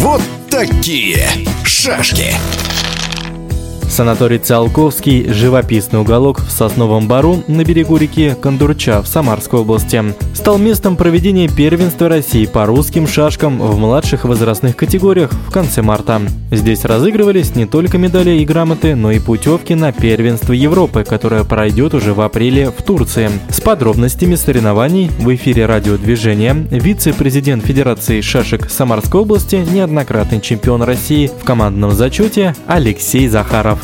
Вот такие шашки. Санаторий Циолковский – живописный уголок в Сосновом Бару на берегу реки Кондурча в Самарской области. Стал местом проведения первенства России по русским шашкам в младших возрастных категориях в конце марта. Здесь разыгрывались не только медали и грамоты, но и путевки на первенство Европы, которое пройдет уже в апреле в Турции. С подробностями соревнований в эфире радиодвижения вице-президент Федерации шашек Самарской области, неоднократный чемпион России в командном зачете Алексей Захаров.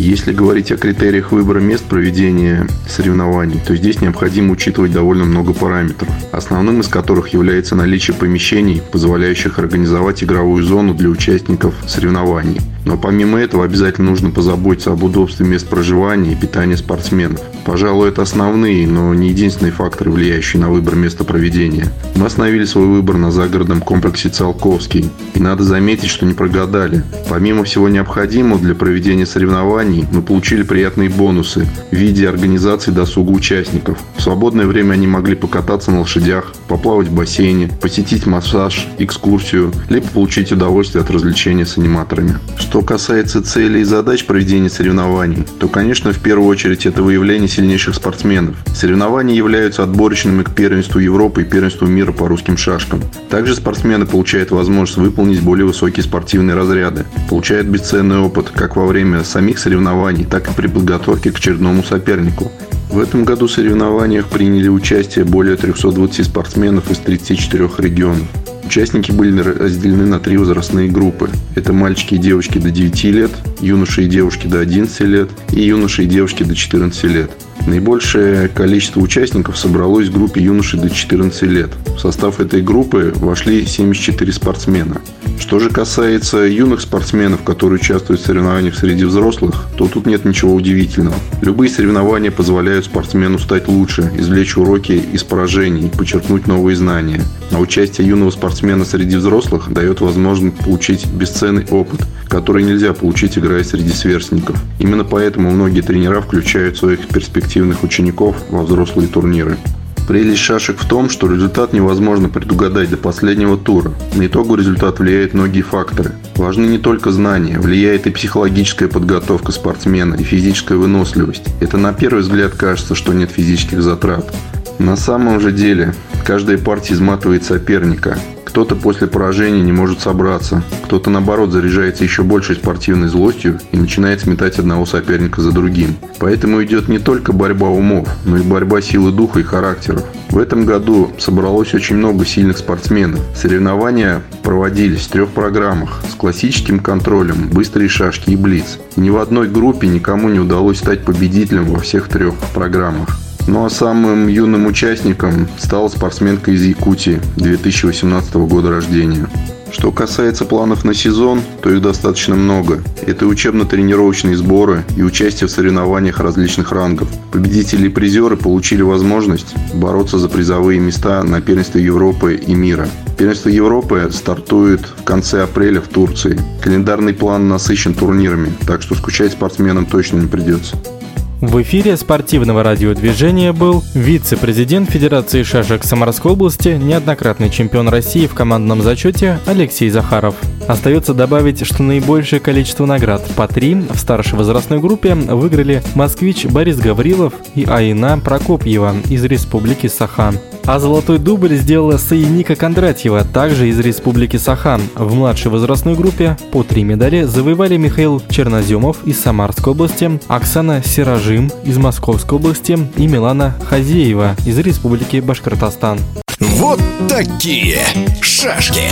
Если говорить о критериях выбора мест проведения соревнований, то здесь необходимо учитывать довольно много параметров, основным из которых является наличие помещений, позволяющих организовать игровую зону для участников соревнований. Но помимо этого обязательно нужно позаботиться об удобстве мест проживания и питания спортсменов. Пожалуй, это основные, но не единственные факторы, влияющие на выбор места проведения. Мы остановили свой выбор на загородном комплексе Циолковский. И надо заметить, что не прогадали. Помимо всего необходимого для проведения соревнований, соревнований мы получили приятные бонусы в виде организации досуга участников. В свободное время они могли покататься на лошадях, поплавать в бассейне, посетить массаж, экскурсию, либо получить удовольствие от развлечения с аниматорами. Что касается целей и задач проведения соревнований, то, конечно, в первую очередь это выявление сильнейших спортсменов. Соревнования являются отборочными к первенству Европы и первенству мира по русским шашкам. Также спортсмены получают возможность выполнить более высокие спортивные разряды, получают бесценный опыт как во время самих соревнований, соревнований, так и при подготовке к очередному сопернику. В этом году в соревнованиях приняли участие более 320 спортсменов из 34 регионов. Участники были разделены на три возрастные группы. Это мальчики и девочки до 9 лет, юноши и девушки до 11 лет и юноши и девушки до 14 лет. Наибольшее количество участников собралось в группе юношей до 14 лет. В состав этой группы вошли 74 спортсмена. Что же касается юных спортсменов, которые участвуют в соревнованиях среди взрослых, то тут нет ничего удивительного. Любые соревнования позволяют спортсмену стать лучше, извлечь уроки из поражений, подчеркнуть новые знания. А участие юного спортсмена среди взрослых дает возможность получить бесценный опыт, который нельзя получить, играя среди сверстников. Именно поэтому многие тренера включают своих перспективных учеников во взрослые турниры. Прелесть шашек в том, что результат невозможно предугадать до последнего тура. На итоговый результат влияют многие факторы. Важны не только знания, влияет и психологическая подготовка спортсмена, и физическая выносливость. Это на первый взгляд кажется, что нет физических затрат. На самом же деле, каждая партия изматывает соперника. Кто-то после поражения не может собраться, кто-то наоборот заряжается еще большей спортивной злостью и начинает сметать одного соперника за другим. Поэтому идет не только борьба умов, но и борьба силы духа и характеров. В этом году собралось очень много сильных спортсменов. Соревнования проводились в трех программах с классическим контролем, быстрые шашки и блиц. Ни в одной группе никому не удалось стать победителем во всех трех программах. Ну а самым юным участником стала спортсменка из Якутии 2018 года рождения. Что касается планов на сезон, то их достаточно много. Это учебно-тренировочные сборы и участие в соревнованиях различных рангов. Победители и призеры получили возможность бороться за призовые места на первенстве Европы и мира. Первенство Европы стартует в конце апреля в Турции. Календарный план насыщен турнирами, так что скучать спортсменам точно не придется. В эфире спортивного радиодвижения был вице-президент Федерации шашек Самарской области, неоднократный чемпион России в командном зачете Алексей Захаров. Остается добавить, что наибольшее количество наград по три в старшей возрастной группе выиграли москвич Борис Гаврилов и Аина Прокопьева из Республики Саха. А золотой дубль сделала Саиника Кондратьева, также из Республики Сахан. В младшей возрастной группе по три медали завоевали Михаил Черноземов из Самарской области, Оксана Сиражим из Московской области и Милана Хазеева из Республики Башкортостан. Вот такие шашки!